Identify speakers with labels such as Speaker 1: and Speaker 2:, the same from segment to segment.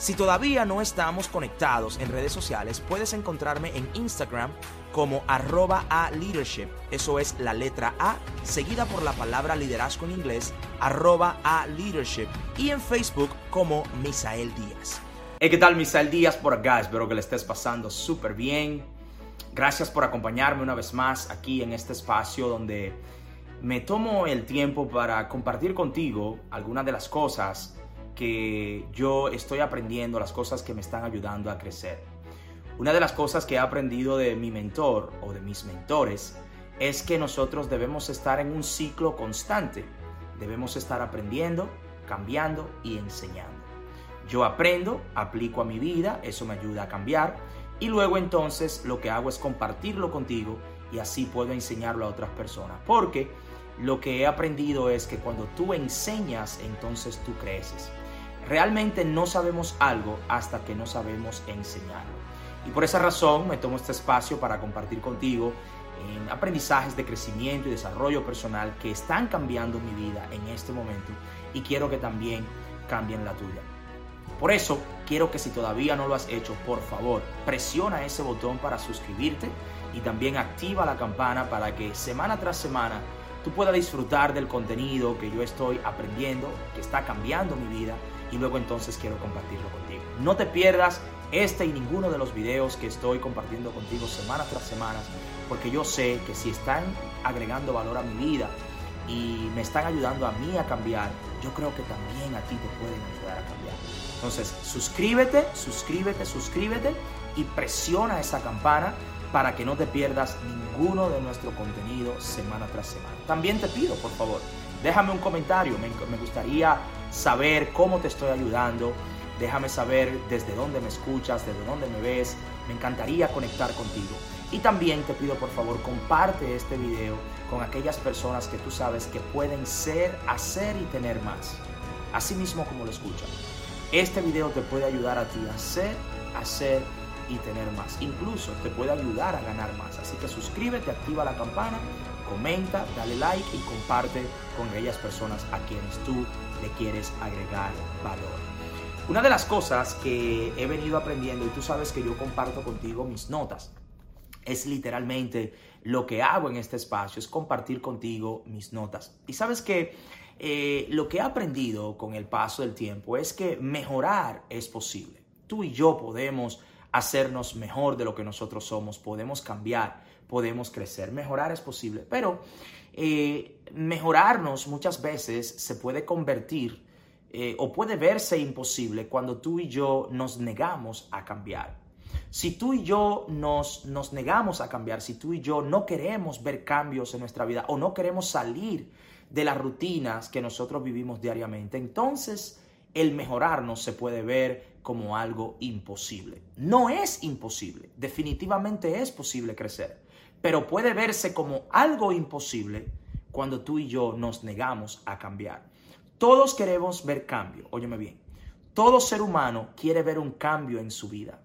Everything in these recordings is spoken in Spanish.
Speaker 1: Si todavía no estamos conectados en redes sociales, puedes encontrarme en Instagram como arroba a leadership. Eso es la letra A, seguida por la palabra liderazgo en inglés, arroba a leadership. Y en Facebook como Misael Díaz. Hey, ¿qué tal Misael Díaz por acá? Espero que le estés pasando súper bien. Gracias por acompañarme una vez más aquí en este espacio donde me tomo el tiempo para compartir contigo algunas de las cosas que yo estoy aprendiendo, las cosas que me están ayudando a crecer. Una de las cosas que he aprendido de mi mentor o de mis mentores es que nosotros debemos estar en un ciclo constante. Debemos estar aprendiendo, cambiando y enseñando. Yo aprendo, aplico a mi vida, eso me ayuda a cambiar y luego entonces lo que hago es compartirlo contigo y así puedo enseñarlo a otras personas. Porque lo que he aprendido es que cuando tú enseñas, entonces tú creces. Realmente no sabemos algo hasta que no sabemos enseñarlo. Y por esa razón me tomo este espacio para compartir contigo en aprendizajes de crecimiento y desarrollo personal que están cambiando mi vida en este momento y quiero que también cambien la tuya. Por eso quiero que si todavía no lo has hecho, por favor, presiona ese botón para suscribirte y también activa la campana para que semana tras semana tú puedas disfrutar del contenido que yo estoy aprendiendo, que está cambiando mi vida y luego entonces quiero compartirlo contigo. No te pierdas este y ninguno de los videos que estoy compartiendo contigo semana tras semana, porque yo sé que si están agregando valor a mi vida y me están ayudando a mí a cambiar, yo creo que también a ti te pueden ayudar a cambiar. Entonces, suscríbete, suscríbete, suscríbete y presiona esa campana para que no te pierdas ninguno de nuestro contenido semana tras semana. También te pido, por favor, déjame un comentario, me, me gustaría saber cómo te estoy ayudando. Déjame saber desde dónde me escuchas, desde dónde me ves. Me encantaría conectar contigo. Y también te pido por favor comparte este video con aquellas personas que tú sabes que pueden ser, hacer y tener más. Así mismo como lo escuchan. Este video te puede ayudar a ti a hacer, hacer y tener más. Incluso te puede ayudar a ganar más. Así que suscríbete, activa la campana, comenta, dale like y comparte con aquellas personas a quienes tú le quieres agregar valor. Una de las cosas que he venido aprendiendo, y tú sabes que yo comparto contigo mis notas, es literalmente lo que hago en este espacio, es compartir contigo mis notas. Y sabes que eh, lo que he aprendido con el paso del tiempo es que mejorar es posible. Tú y yo podemos hacernos mejor de lo que nosotros somos, podemos cambiar, podemos crecer. Mejorar es posible, pero eh, mejorarnos muchas veces se puede convertir eh, o puede verse imposible cuando tú y yo nos negamos a cambiar. Si tú y yo nos, nos negamos a cambiar, si tú y yo no queremos ver cambios en nuestra vida o no queremos salir de las rutinas que nosotros vivimos diariamente, entonces el mejorarnos se puede ver como algo imposible. No es imposible, definitivamente es posible crecer pero puede verse como algo imposible cuando tú y yo nos negamos a cambiar. Todos queremos ver cambio, óyeme bien. Todo ser humano quiere ver un cambio en su vida,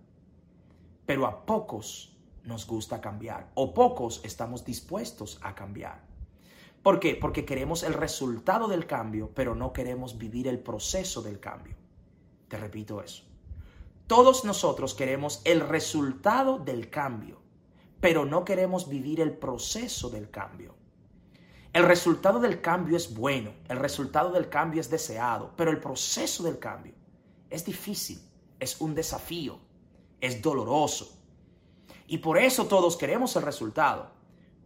Speaker 1: pero a pocos nos gusta cambiar o pocos estamos dispuestos a cambiar. ¿Por qué? Porque queremos el resultado del cambio, pero no queremos vivir el proceso del cambio. Te repito eso. Todos nosotros queremos el resultado del cambio, pero no queremos vivir el proceso del cambio. El resultado del cambio es bueno, el resultado del cambio es deseado, pero el proceso del cambio es difícil, es un desafío, es doloroso. Y por eso todos queremos el resultado,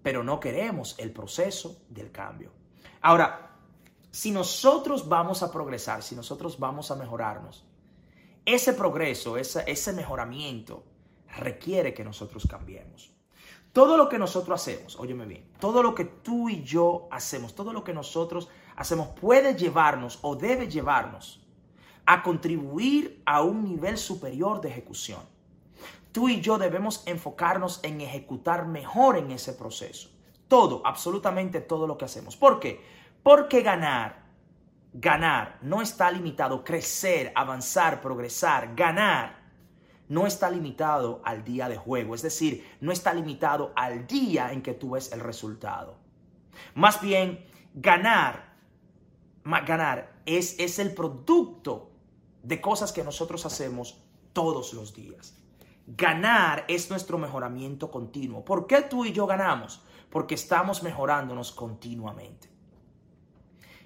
Speaker 1: pero no queremos el proceso del cambio. Ahora, si nosotros vamos a progresar, si nosotros vamos a mejorarnos, ese progreso, ese, ese mejoramiento requiere que nosotros cambiemos. Todo lo que nosotros hacemos, óyeme bien, todo lo que tú y yo hacemos, todo lo que nosotros hacemos puede llevarnos o debe llevarnos a contribuir a un nivel superior de ejecución. Tú y yo debemos enfocarnos en ejecutar mejor en ese proceso. Todo, absolutamente todo lo que hacemos. ¿Por qué? Porque ganar, ganar no está limitado, crecer, avanzar, progresar, ganar no está limitado al día de juego, es decir, no está limitado al día en que tú ves el resultado. Más bien, ganar, ganar es, es el producto de cosas que nosotros hacemos todos los días. Ganar es nuestro mejoramiento continuo. ¿Por qué tú y yo ganamos? Porque estamos mejorándonos continuamente.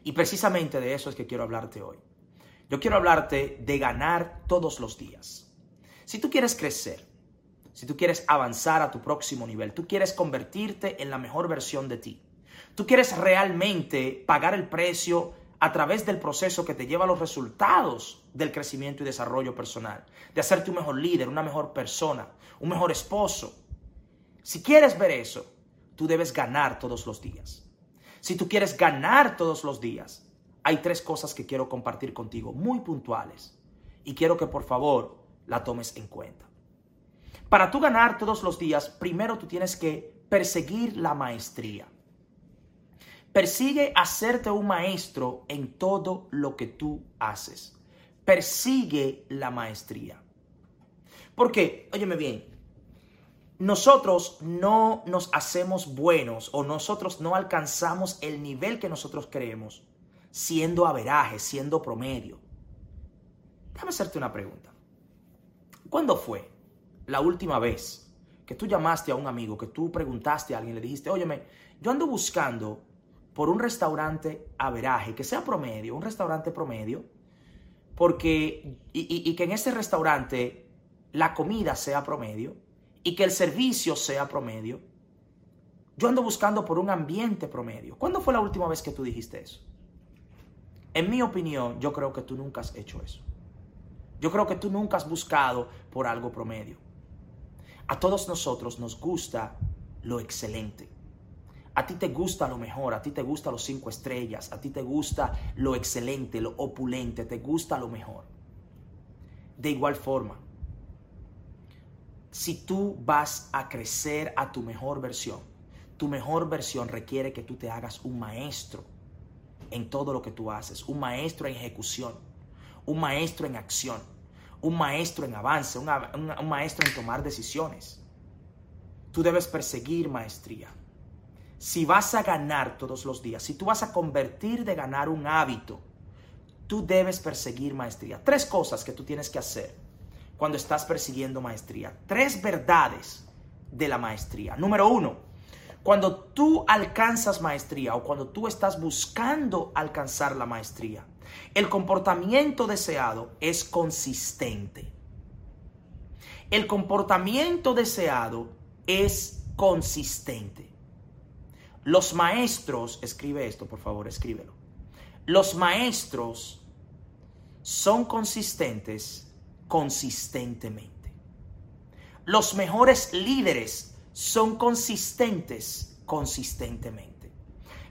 Speaker 1: Y precisamente de eso es que quiero hablarte hoy. Yo quiero hablarte de ganar todos los días. Si tú quieres crecer, si tú quieres avanzar a tu próximo nivel, tú quieres convertirte en la mejor versión de ti, tú quieres realmente pagar el precio a través del proceso que te lleva a los resultados del crecimiento y desarrollo personal, de hacerte un mejor líder, una mejor persona, un mejor esposo. Si quieres ver eso, tú debes ganar todos los días. Si tú quieres ganar todos los días, hay tres cosas que quiero compartir contigo, muy puntuales. Y quiero que por favor la tomes en cuenta. Para tú ganar todos los días, primero tú tienes que perseguir la maestría. Persigue hacerte un maestro en todo lo que tú haces. Persigue la maestría. Porque, óyeme bien, nosotros no nos hacemos buenos o nosotros no alcanzamos el nivel que nosotros creemos siendo averaje, siendo promedio. Déjame hacerte una pregunta. ¿Cuándo fue la última vez que tú llamaste a un amigo, que tú preguntaste a alguien, le dijiste, óyeme, yo ando buscando por un restaurante averaje, que sea promedio, un restaurante promedio, porque, y, y que en ese restaurante la comida sea promedio y que el servicio sea promedio. Yo ando buscando por un ambiente promedio. ¿Cuándo fue la última vez que tú dijiste eso? En mi opinión, yo creo que tú nunca has hecho eso. Yo creo que tú nunca has buscado por algo promedio. A todos nosotros nos gusta lo excelente. A ti te gusta lo mejor, a ti te gusta los cinco estrellas, a ti te gusta lo excelente, lo opulente, te gusta lo mejor. De igual forma, si tú vas a crecer a tu mejor versión, tu mejor versión requiere que tú te hagas un maestro en todo lo que tú haces, un maestro en ejecución, un maestro en acción un maestro en avance, un, maestro en tomar decisiones. Tú debes perseguir maestría. Si vas a ganar todos los días, si tú vas a convertir de ganar un hábito, tú debes perseguir maestría. Tres cosas que tú tienes que hacer cuando estás persiguiendo maestría. Tres verdades de la maestría. Número uno, cuando tú alcanzas maestría o cuando tú estás buscando alcanzar la maestría, el comportamiento deseado es consistente. El comportamiento deseado es consistente. Los maestros, escribe esto, por favor, escríbelo. Los maestros son consistentes consistentemente. Los mejores líderes son consistentes consistentemente.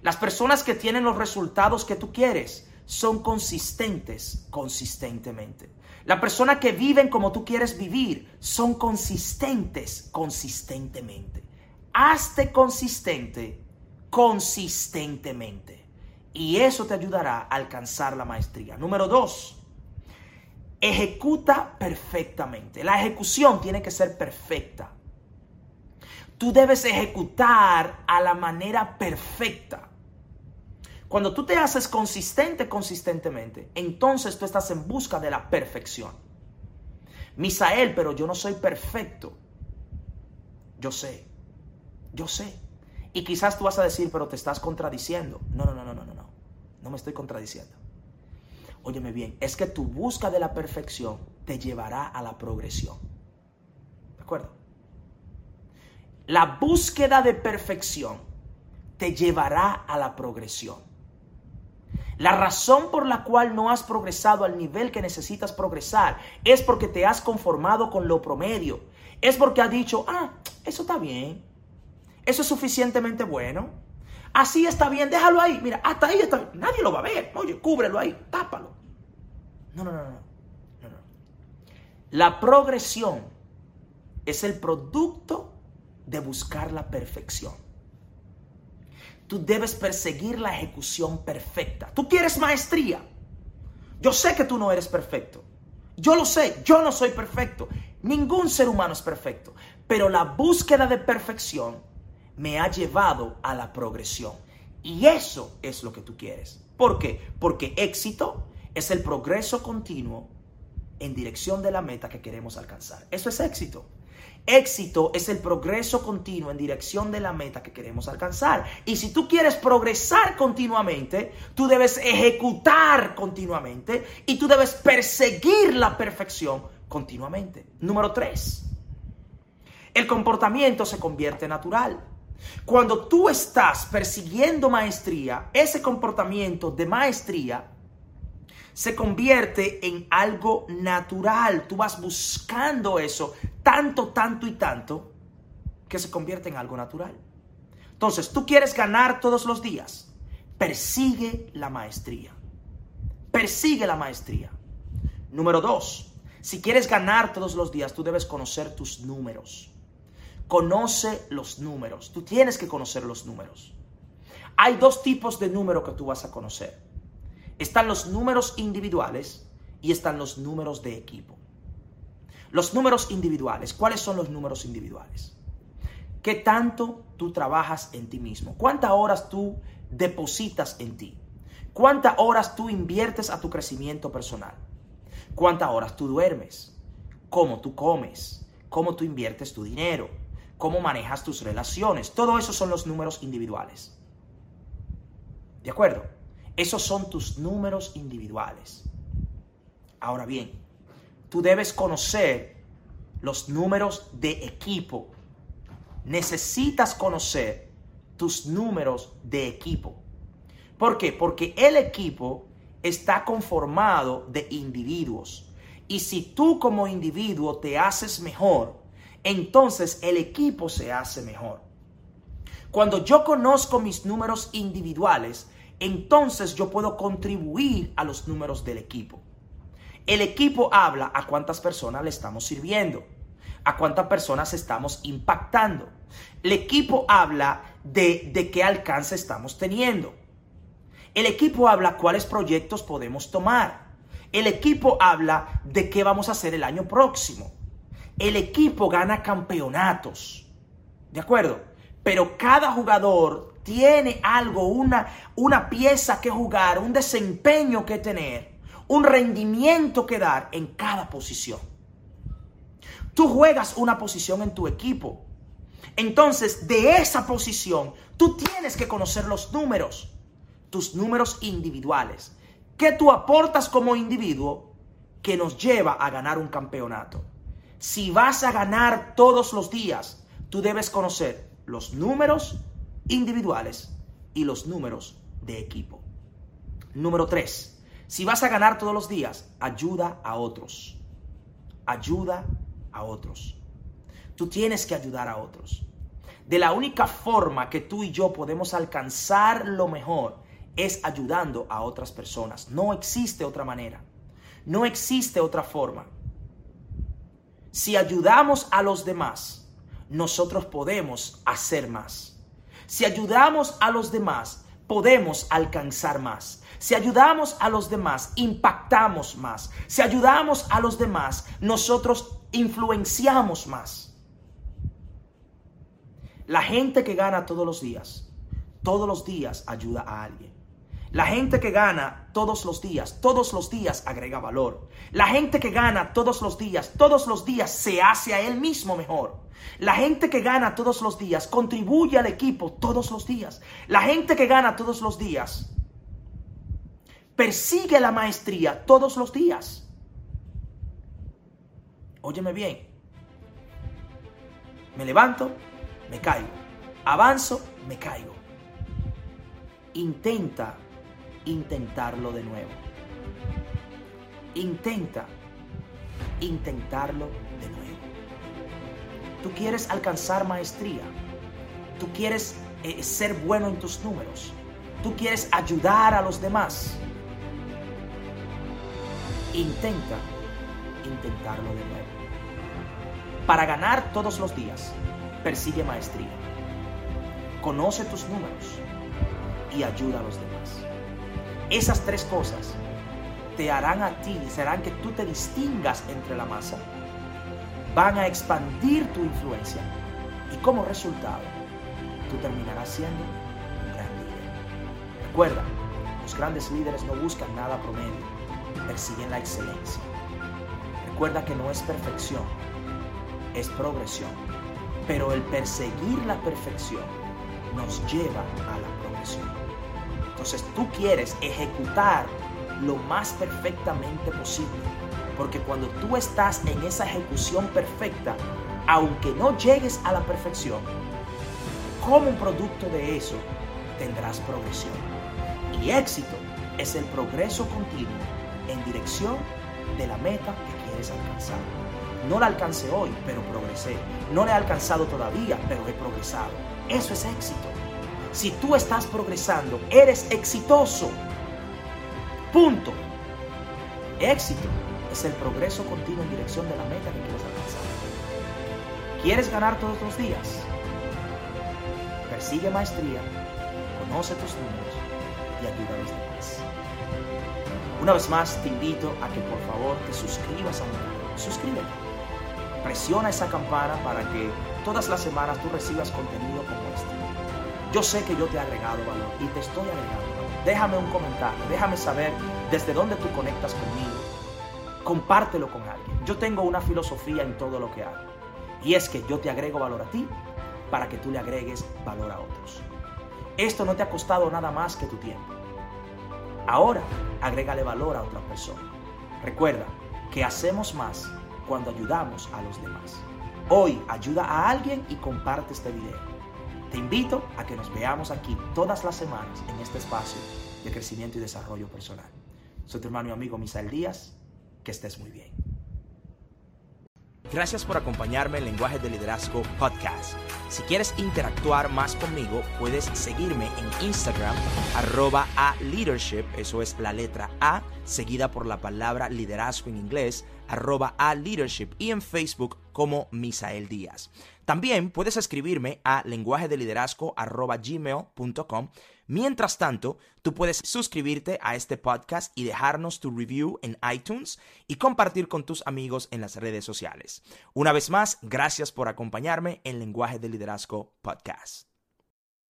Speaker 1: Las personas que tienen los resultados que tú quieres son consistentes consistentemente. La persona que viven como tú quieres vivir son consistentes consistentemente. Hazte consistente consistentemente. Y eso te ayudará a alcanzar la maestría. Número dos, ejecuta perfectamente. La ejecución tiene que ser perfecta. Tú debes ejecutar a la manera perfecta. Cuando tú te haces consistente consistentemente, entonces tú estás en busca de la perfección. Misael, pero yo no soy perfecto. Yo sé, yo sé. Y quizás tú vas a decir, pero te estás contradiciendo. No, no, no, no, no, no, no. No me estoy contradiciendo. Óyeme bien, es que tu busca de la perfección te llevará a la progresión. ¿De acuerdo? La búsqueda de perfección te llevará a la progresión. La razón por la cual no has progresado al nivel que necesitas progresar es porque te has conformado con lo promedio. Es porque has dicho, ah, eso está bien. Eso es suficientemente bueno. Así está bien, déjalo ahí. Mira, hasta ahí está. Nadie lo va a ver. Oye, cúbrelo ahí, tápalo. No, no, no, no. no, no. La progresión es el producto de buscar la perfección. Tú debes perseguir la ejecución perfecta. Tú quieres maestría. Yo sé que tú no eres perfecto. Yo lo sé, yo no soy perfecto. Ningún ser humano es perfecto. Pero la búsqueda de perfección me ha llevado a la progresión. Y eso es lo que tú quieres. ¿Por qué? Porque éxito es el progreso continuo en dirección de la meta que queremos alcanzar. Eso es éxito. Éxito es el progreso continuo en dirección de la meta que queremos alcanzar. Y si tú quieres progresar continuamente, tú debes ejecutar continuamente y tú debes perseguir la perfección continuamente. Número tres, el comportamiento se convierte natural. Cuando tú estás persiguiendo maestría, ese comportamiento de maestría se convierte en algo natural. Tú vas buscando eso tanto, tanto y tanto que se convierte en algo natural. Entonces, tú quieres ganar todos los días. Persigue la maestría. Persigue la maestría. Número dos, si quieres ganar todos los días, tú debes conocer tus números. Conoce los números. Tú tienes que conocer los números. Hay dos tipos de números que tú vas a conocer están los números individuales y están los números de equipo. Los números individuales, ¿cuáles son los números individuales? ¿Qué tanto tú trabajas en ti mismo? ¿Cuántas horas tú depositas en ti? ¿Cuántas horas tú inviertes a tu crecimiento personal? ¿Cuántas horas tú duermes? ¿Cómo tú comes? ¿Cómo tú inviertes tu dinero? ¿Cómo manejas tus relaciones? Todo eso son los números individuales. ¿De acuerdo? Esos son tus números individuales. Ahora bien, tú debes conocer los números de equipo. Necesitas conocer tus números de equipo. ¿Por qué? Porque el equipo está conformado de individuos. Y si tú como individuo te haces mejor, entonces el equipo se hace mejor. Cuando yo conozco mis números individuales, entonces yo puedo contribuir a los números del equipo. El equipo habla a cuántas personas le estamos sirviendo, a cuántas personas estamos impactando. El equipo habla de, de qué alcance estamos teniendo. El equipo habla cuáles proyectos podemos tomar. El equipo habla de qué vamos a hacer el año próximo. El equipo gana campeonatos. ¿De acuerdo? Pero cada jugador tiene algo, una, una pieza que jugar, un desempeño que tener, un rendimiento que dar en cada posición. Tú juegas una posición en tu equipo. Entonces, de esa posición, tú tienes que conocer los números, tus números individuales. ¿Qué tú aportas como individuo que nos lleva a ganar un campeonato? Si vas a ganar todos los días, tú debes conocer los números individuales y los números de equipo. Número 3. Si vas a ganar todos los días, ayuda a otros. Ayuda a otros. Tú tienes que ayudar a otros. De la única forma que tú y yo podemos alcanzar lo mejor es ayudando a otras personas. No existe otra manera. No existe otra forma. Si ayudamos a los demás, nosotros podemos hacer más. Si ayudamos a los demás, podemos alcanzar más. Si ayudamos a los demás, impactamos más. Si ayudamos a los demás, nosotros influenciamos más. La gente que gana todos los días, todos los días ayuda a alguien. La gente que gana todos los días, todos los días agrega valor. La gente que gana todos los días, todos los días se hace a él mismo mejor. La gente que gana todos los días contribuye al equipo todos los días. La gente que gana todos los días persigue la maestría todos los días. Óyeme bien. Me levanto, me caigo. Avanzo, me caigo. Intenta intentarlo de nuevo. Intenta intentarlo de nuevo. Tú quieres alcanzar maestría. Tú quieres eh, ser bueno en tus números. Tú quieres ayudar a los demás. intenta intentarlo de nuevo. Para ganar todos los días, persigue maestría. Conoce tus números y ayuda a los demás. Esas tres cosas te harán a ti, serán que tú te distingas entre la masa, van a expandir tu influencia y como resultado tú terminarás siendo un gran líder. Recuerda, los grandes líderes no buscan nada promedio, persiguen la excelencia. Recuerda que no es perfección, es progresión. Pero el perseguir la perfección nos lleva a la progresión. Entonces tú quieres ejecutar lo más perfectamente posible. Porque cuando tú estás en esa ejecución perfecta, aunque no llegues a la perfección, como un producto de eso, tendrás progresión. Y éxito es el progreso continuo en dirección de la meta que quieres alcanzar. No la alcancé hoy, pero progresé. No la he alcanzado todavía, pero he progresado. Eso es éxito. Si tú estás progresando, eres exitoso. Punto. Éxito es el progreso continuo en dirección de la meta que quieres alcanzar. ¿Quieres ganar todos los días? Persigue maestría, conoce tus números y ayuda a los demás. Una vez más te invito a que por favor te suscribas a mi canal. Suscríbete. Presiona esa campana para que todas las semanas tú recibas contenido como este. Yo sé que yo te he agregado valor y te estoy agregando valor. Déjame un comentario, déjame saber desde dónde tú conectas conmigo. Compártelo con alguien. Yo tengo una filosofía en todo lo que hago. Y es que yo te agrego valor a ti para que tú le agregues valor a otros. Esto no te ha costado nada más que tu tiempo. Ahora, agrégale valor a otra persona. Recuerda que hacemos más cuando ayudamos a los demás. Hoy ayuda a alguien y comparte este video. Te invito a que nos veamos aquí todas las semanas en este espacio de crecimiento y desarrollo personal. Soy tu hermano y amigo Misael Díaz. Que estés muy bien. Gracias por acompañarme en Lenguaje de Liderazgo Podcast. Si quieres interactuar más conmigo, puedes seguirme en Instagram, arroba a leadership, eso es la letra A, seguida por la palabra liderazgo en inglés, arroba a leadership, y en Facebook como Misael Díaz. También puedes escribirme a lenguaje de liderazgo arroba gmail.com Mientras tanto, tú puedes suscribirte a este podcast y dejarnos tu review en iTunes y compartir con tus amigos en las redes sociales. Una vez más, gracias por acompañarme en Lenguaje de Liderazgo Podcast.